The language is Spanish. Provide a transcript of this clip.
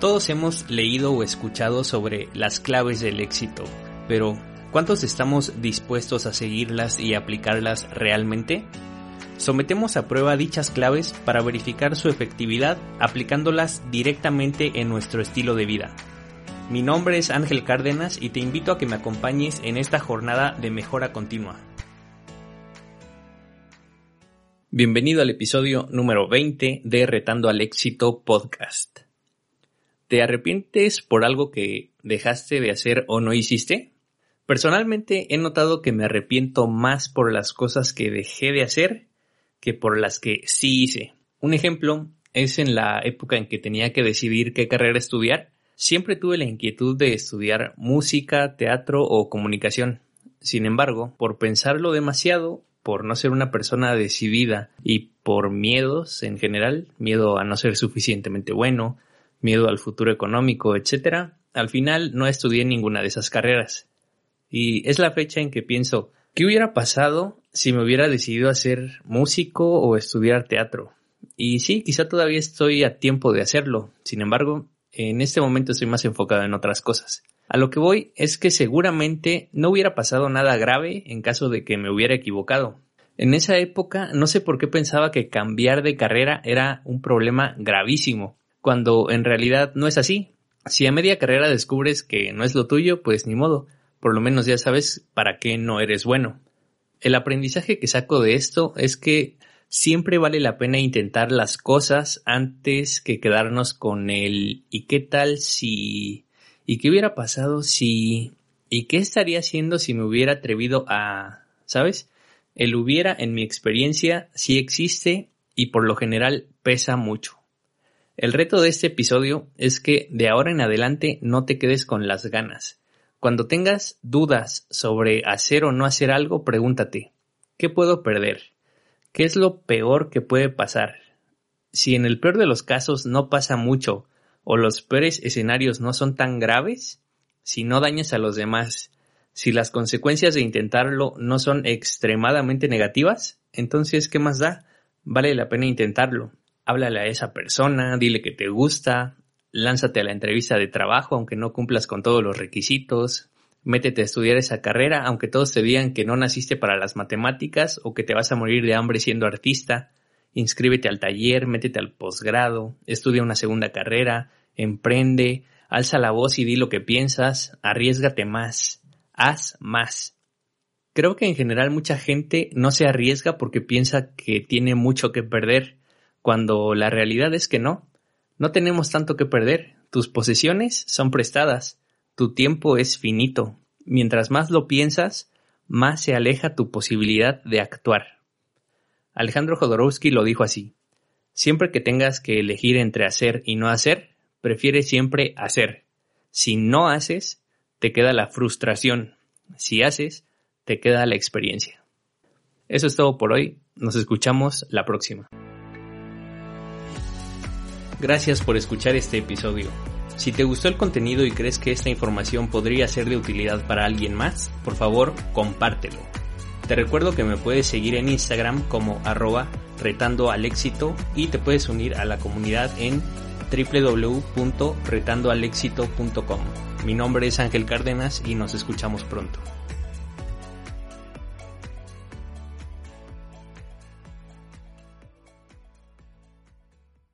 Todos hemos leído o escuchado sobre las claves del éxito, pero ¿cuántos estamos dispuestos a seguirlas y aplicarlas realmente? Sometemos a prueba dichas claves para verificar su efectividad aplicándolas directamente en nuestro estilo de vida. Mi nombre es Ángel Cárdenas y te invito a que me acompañes en esta jornada de mejora continua. Bienvenido al episodio número 20 de Retando al Éxito Podcast. ¿Te arrepientes por algo que dejaste de hacer o no hiciste? Personalmente he notado que me arrepiento más por las cosas que dejé de hacer que por las que sí hice. Un ejemplo es en la época en que tenía que decidir qué carrera estudiar. Siempre tuve la inquietud de estudiar música, teatro o comunicación. Sin embargo, por pensarlo demasiado, por no ser una persona decidida y por miedos en general, miedo a no ser suficientemente bueno, miedo al futuro económico, etc., al final no estudié ninguna de esas carreras. Y es la fecha en que pienso, ¿qué hubiera pasado si me hubiera decidido a ser músico o estudiar teatro? Y sí, quizá todavía estoy a tiempo de hacerlo. Sin embargo, en este momento estoy más enfocado en otras cosas. A lo que voy es que seguramente no hubiera pasado nada grave en caso de que me hubiera equivocado. En esa época no sé por qué pensaba que cambiar de carrera era un problema gravísimo cuando en realidad no es así. Si a media carrera descubres que no es lo tuyo, pues ni modo, por lo menos ya sabes para qué no eres bueno. El aprendizaje que saco de esto es que siempre vale la pena intentar las cosas antes que quedarnos con el ¿y qué tal si? ¿y qué hubiera pasado si? ¿y qué estaría haciendo si me hubiera atrevido a? ¿sabes? El hubiera en mi experiencia sí existe y por lo general pesa mucho. El reto de este episodio es que de ahora en adelante no te quedes con las ganas. Cuando tengas dudas sobre hacer o no hacer algo, pregúntate, ¿qué puedo perder? ¿Qué es lo peor que puede pasar? Si en el peor de los casos no pasa mucho o los peores escenarios no son tan graves, si no dañas a los demás, si las consecuencias de intentarlo no son extremadamente negativas, entonces ¿qué más da? Vale la pena intentarlo háblale a esa persona, dile que te gusta, lánzate a la entrevista de trabajo aunque no cumplas con todos los requisitos, métete a estudiar esa carrera aunque todos te digan que no naciste para las matemáticas o que te vas a morir de hambre siendo artista, inscríbete al taller, métete al posgrado, estudia una segunda carrera, emprende, alza la voz y di lo que piensas, arriesgate más, haz más. Creo que en general mucha gente no se arriesga porque piensa que tiene mucho que perder cuando la realidad es que no. No tenemos tanto que perder. Tus posesiones son prestadas. Tu tiempo es finito. Mientras más lo piensas, más se aleja tu posibilidad de actuar. Alejandro Jodorowsky lo dijo así. Siempre que tengas que elegir entre hacer y no hacer, prefiere siempre hacer. Si no haces, te queda la frustración. Si haces, te queda la experiencia. Eso es todo por hoy. Nos escuchamos la próxima. Gracias por escuchar este episodio. Si te gustó el contenido y crees que esta información podría ser de utilidad para alguien más, por favor, compártelo. Te recuerdo que me puedes seguir en Instagram como arroba retando al éxito y te puedes unir a la comunidad en www.retandoalexito.com. Mi nombre es Ángel Cárdenas y nos escuchamos pronto.